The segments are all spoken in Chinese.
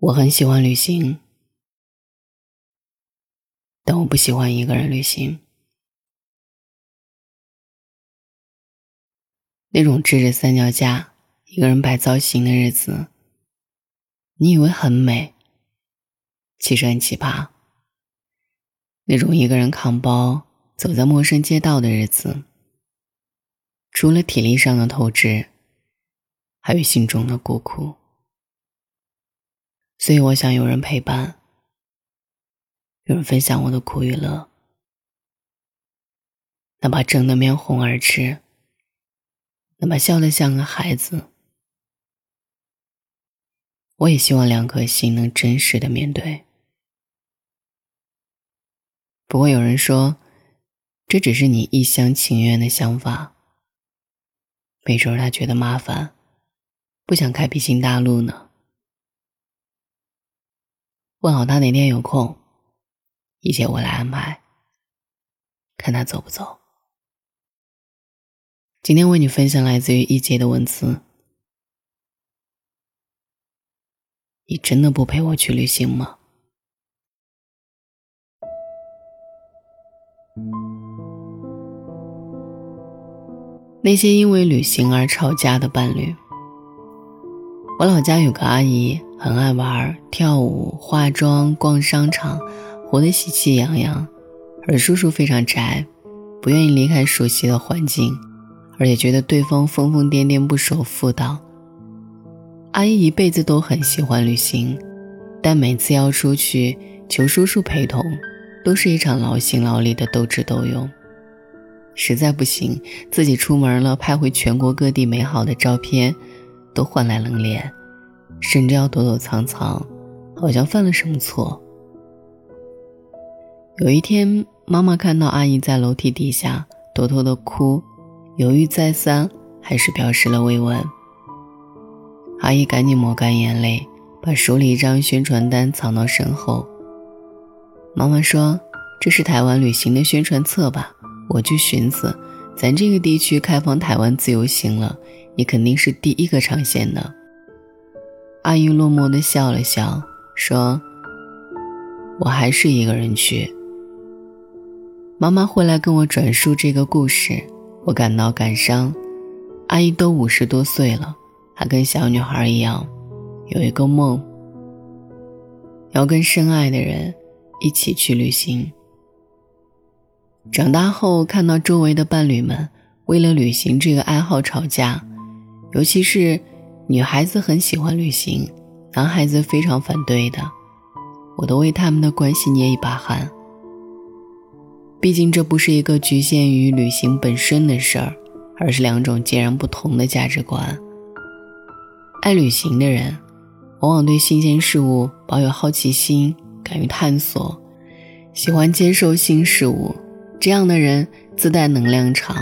我很喜欢旅行，但我不喜欢一个人旅行。那种支着三脚架，一个人摆造型的日子，你以为很美，其实很奇葩。那种一个人扛包走在陌生街道的日子，除了体力上的透支，还有心中的孤苦。所以我想有人陪伴，有人分享我的苦与乐，哪怕争得面红耳赤，哪怕笑得像个孩子，我也希望两颗心能真实的面对。不过有人说，这只是你一厢情愿的想法，没准他觉得麻烦，不想开辟新大陆呢。问好他哪天有空，一切我来安排。看他走不走。今天为你分享来自于一杰的文字。你真的不陪我去旅行吗？那些因为旅行而吵架的伴侣。我老家有个阿姨。很爱玩、跳舞、化妆、逛商场，活得喜气洋洋。而叔叔非常宅，不愿意离开熟悉的环境，而且觉得对方疯疯癫癫、不守妇道。阿姨一辈子都很喜欢旅行，但每次要出去求叔叔陪同，都是一场劳心劳力的斗智斗勇。实在不行，自己出门了，拍回全国各地美好的照片，都换来冷脸。甚至要躲躲藏藏，好像犯了什么错。有一天，妈妈看到阿姨在楼梯底下偷偷的哭，犹豫再三，还是表示了慰问。阿姨赶紧抹干眼泪，把手里一张宣传单藏到身后。妈妈说：“这是台湾旅行的宣传册吧？我就寻思，咱这个地区开放台湾自由行了，你肯定是第一个尝鲜的。”阿姨落寞的笑了笑，说：“我还是一个人去。”妈妈会来跟我转述这个故事，我感到感伤。阿姨都五十多岁了，还跟小女孩一样，有一个梦，要跟深爱的人一起去旅行。长大后看到周围的伴侣们为了旅行这个爱好吵架，尤其是。女孩子很喜欢旅行，男孩子非常反对的，我都为他们的关系捏一把汗。毕竟这不是一个局限于旅行本身的事儿，而是两种截然不同的价值观。爱旅行的人，往往对新鲜事物保有好奇心，敢于探索，喜欢接受新事物。这样的人自带能量场，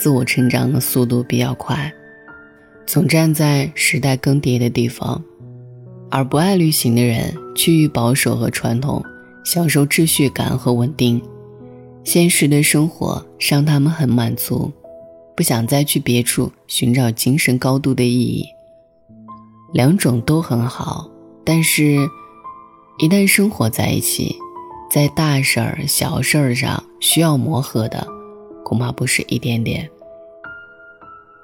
自我成长的速度比较快。总站在时代更迭的地方，而不爱旅行的人趋于保守和传统，享受秩序感和稳定。现实的生活让他们很满足，不想再去别处寻找精神高度的意义。两种都很好，但是，一旦生活在一起，在大事儿、小事儿上需要磨合的，恐怕不是一点点。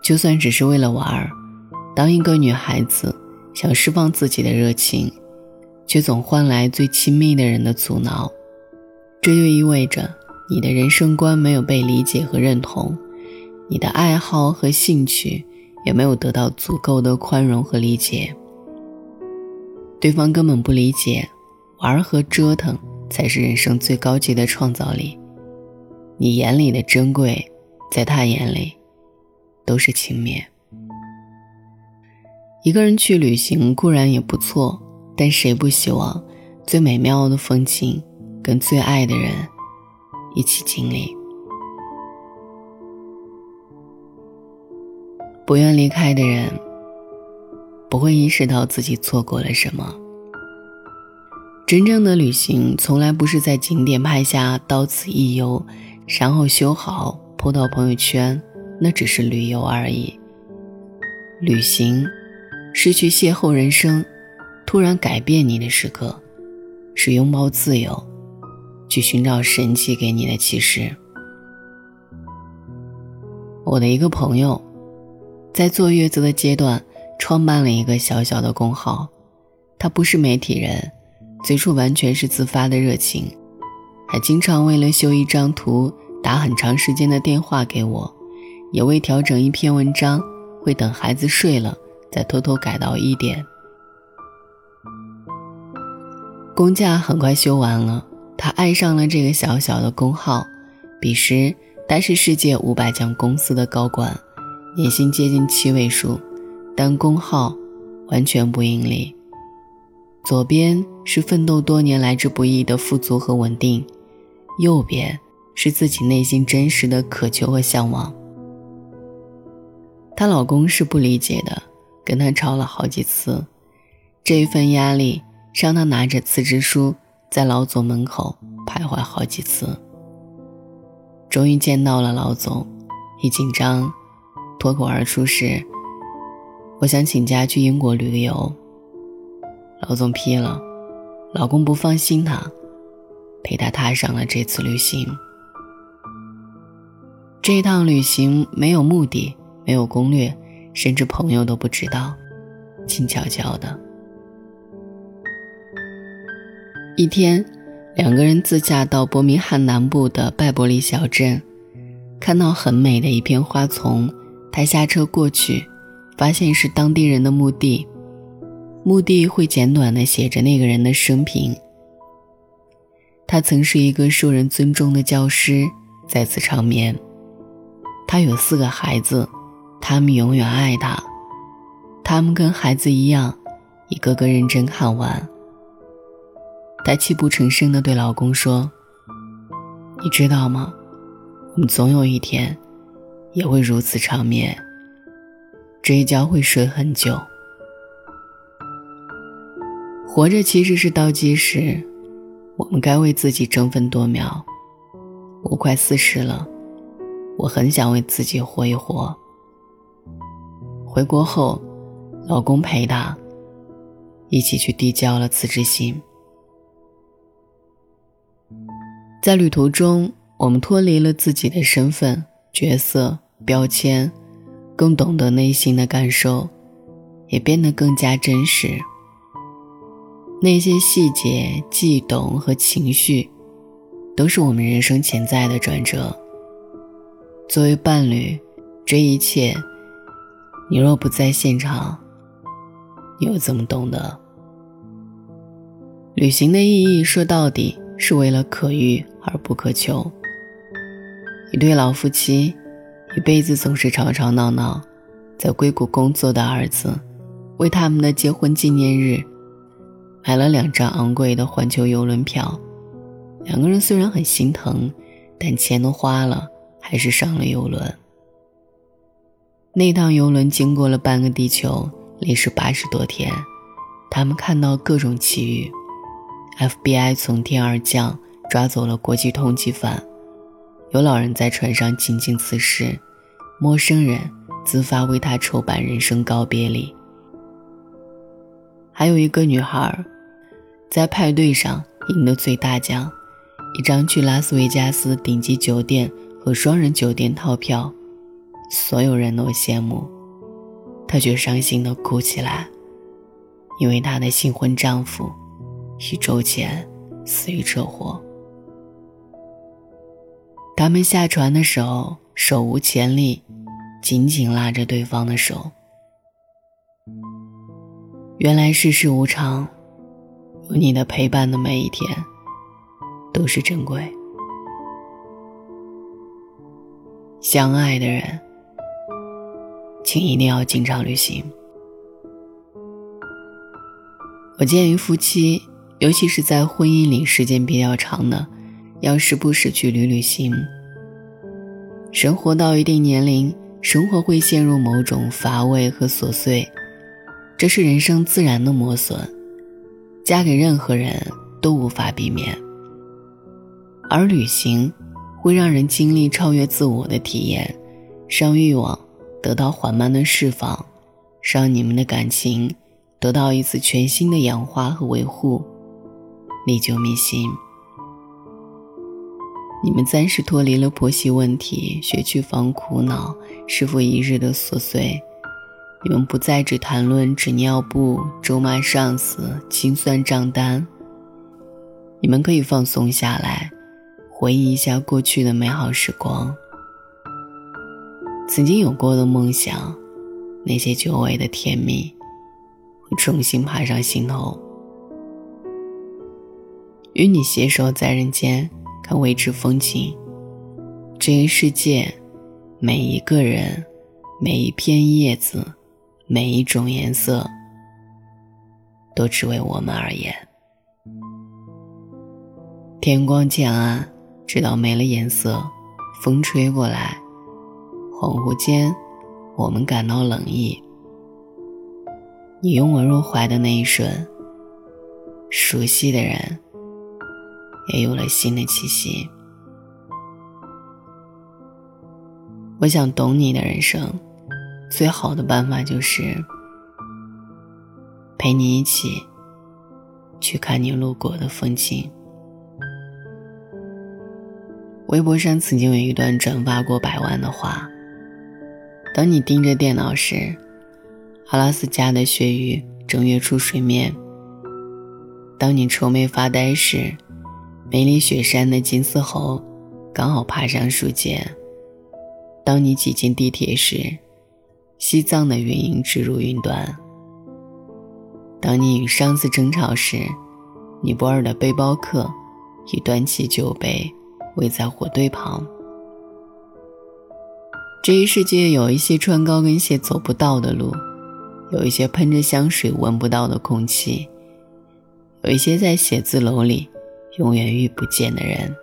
就算只是为了玩儿，当一个女孩子想释放自己的热情，却总换来最亲密的人的阻挠，这就意味着你的人生观没有被理解和认同，你的爱好和兴趣也没有得到足够的宽容和理解。对方根本不理解，玩和折腾才是人生最高级的创造力。你眼里的珍贵，在他眼里。都是轻蔑。一个人去旅行固然也不错，但谁不希望最美妙的风景跟最爱的人一起经历？不愿离开的人，不会意识到自己错过了什么。真正的旅行，从来不是在景点拍下“到此一游”，然后修好铺到朋友圈。那只是旅游而已。旅行，是去邂逅人生，突然改变你的时刻，是拥抱自由，去寻找神奇给你的启示。我的一个朋友，在坐月子的阶段，创办了一个小小的公号。他不是媒体人，最初完全是自发的热情，还经常为了修一张图打很长时间的电话给我，也为调整一篇文章会等孩子睡了再偷偷改到一点。工假很快休完了，他爱上了这个小小的工号。彼时，他是世界五百强公司的高管，年薪接近七位数，但工号完全不盈利。左边是奋斗多年来之不易的富足和稳定，右边是自己内心真实的渴求和向往。她老公是不理解的，跟她吵了好几次，这一份压力。让她拿着辞职书在老总门口徘徊好几次。终于见到了老总，一紧张，脱口而出是：“我想请假去英国旅个游。”老总批了，老公不放心她，陪她踏上了这次旅行。这趟旅行没有目的，没有攻略，甚至朋友都不知道，静悄悄的。一天，两个人自驾到伯明翰南部的拜伯利小镇，看到很美的一片花丛。他下车过去，发现是当地人的墓地。墓地会简短的写着那个人的生平。他曾是一个受人尊重的教师，在此长眠。他有四个孩子，他们永远爱他。他们跟孩子一样，一个个认真看完。她泣不成声地对老公说：“你知道吗？我们总有一天也会如此长眠，这一觉会睡很久。活着其实是倒计时，我们该为自己争分夺秒。我快四十了，我很想为自己活一活。”回国后，老公陪她一起去递交了辞职信。在旅途中，我们脱离了自己的身份、角色、标签，更懂得内心的感受，也变得更加真实。那些细节、悸动和情绪，都是我们人生潜在的转折。作为伴侣，这一切，你若不在现场，你又怎么懂得？旅行的意义，说到底。是为了可遇而不可求。一对老夫妻，一辈子总是吵吵闹闹，在硅谷工作的儿子，为他们的结婚纪念日，买了两张昂贵的环球游轮票。两个人虽然很心疼，但钱都花了，还是上了游轮。那趟游轮经过了半个地球，历时八十多天，他们看到各种奇遇。FBI 从天而降，抓走了国际通缉犯。有老人在船上静静辞世，陌生人自发为他筹办人生告别礼。还有一个女孩，在派对上赢得最大奖，一张去拉斯维加斯顶级酒店和双人酒店套票，所有人都羡慕，她却伤心的哭起来，因为她的新婚丈夫。一周前死于车祸。他们下船的时候手无前例，紧紧拉着对方的手。原来世事无常，有你的陪伴的每一天都是珍贵。相爱的人，请一定要经常旅行。我建议夫妻。尤其是在婚姻里时间比较长的，要时不时去旅旅行。人活到一定年龄，生活会陷入某种乏味和琐碎，这是人生自然的磨损，嫁给任何人都无法避免。而旅行会让人经历超越自我的体验，让欲望得到缓慢的释放，让你们的感情得到一次全新的氧化和维护，历久弥新。你们暂时脱离了婆媳问题、学区房苦恼、日复一日的琐碎，你们不再只谈论纸尿布、咒骂上司、清算账单。你们可以放松下来，回忆一下过去的美好时光，曾经有过的梦想，那些久违的甜蜜，会重新爬上心头。与你携手在人间。看未知风景，这一世界，每一个人，每一片叶子，每一种颜色，都只为我们而言。天光渐暗，直到没了颜色，风吹过来，恍惚间，我们感到冷意。你拥我入怀的那一瞬，熟悉的人。也有了新的气息。我想懂你的人生，最好的办法就是陪你一起去看你路过的风景。微博上曾经有一段转发过百万的话：当你盯着电脑时，阿拉斯加的鳕鱼正跃出水面；当你愁眉发呆时，梅里雪山的金丝猴刚好爬上树尖。当你挤进地铁时，西藏的云影直入云端。当你与上司争吵时，尼泊尔的背包客已端起酒杯，围在火堆旁。这一世界有一些穿高跟鞋走不到的路，有一些喷着香水闻不到的空气，有一些在写字楼里。永远遇不见的人，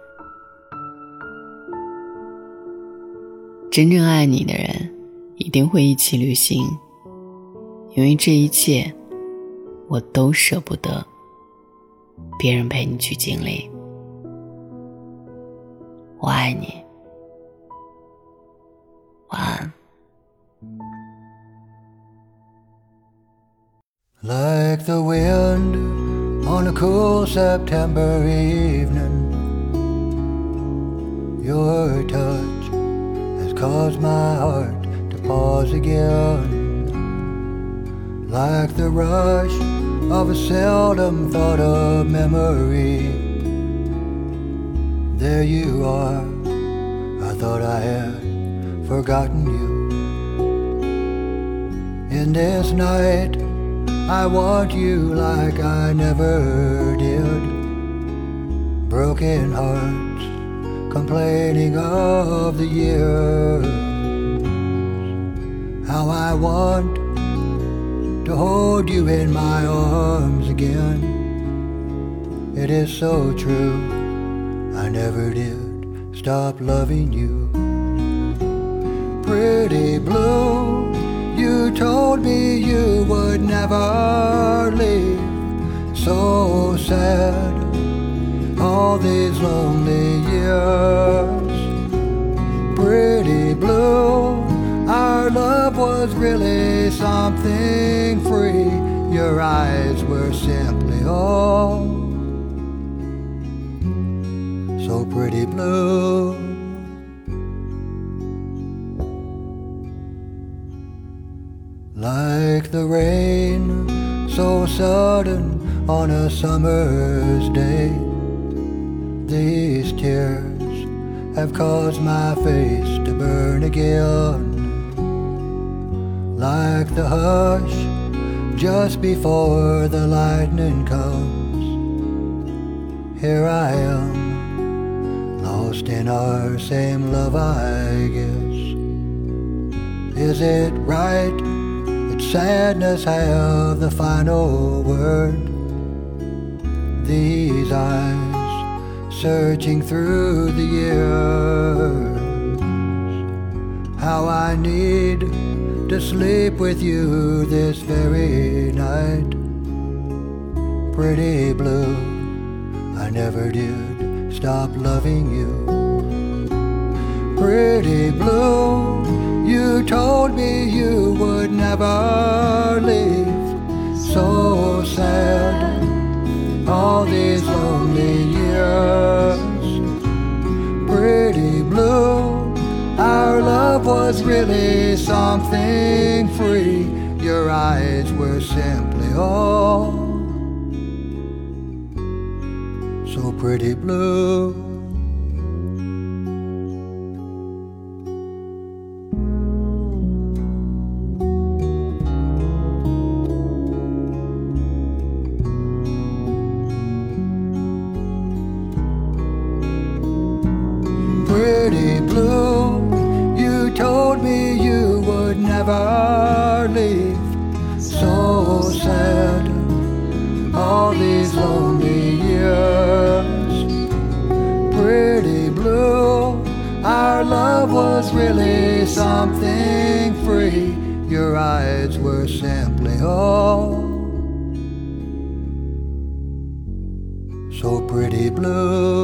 真正爱你的人，一定会一起旅行，因为这一切，我都舍不得别人陪你去经历。我爱你，晚安。Like the wind. on a cool September evening. Your touch has caused my heart to pause again. Like the rush of a seldom thought of memory. There you are, I thought I had forgotten you. In this night, I want you like I never did. Broken hearts complaining of the years. How I want to hold you in my arms again. It is so true, I never did stop loving you. Pretty blue you told me you would never leave. So sad, all these lonely years. Pretty blue, our love was really something free. Your eyes were simply all so pretty blue. Like the rain, so sudden on a summer's day. These tears have caused my face to burn again. Like the hush just before the lightning comes. Here I am, lost in our same love, I guess. Is it right? Sadness have the final word. These eyes searching through the years. How I need to sleep with you this very night. Pretty blue, I never did stop loving you. Pretty blue. You told me you would never leave. so sad. All these lonely years, pretty blue. Our love was really something free. Your eyes were simply all so pretty blue. Pretty blue. You told me you would never leave. So sad, all these lonely years. Pretty blue, our love was really something free. Your eyes were simply all so pretty blue.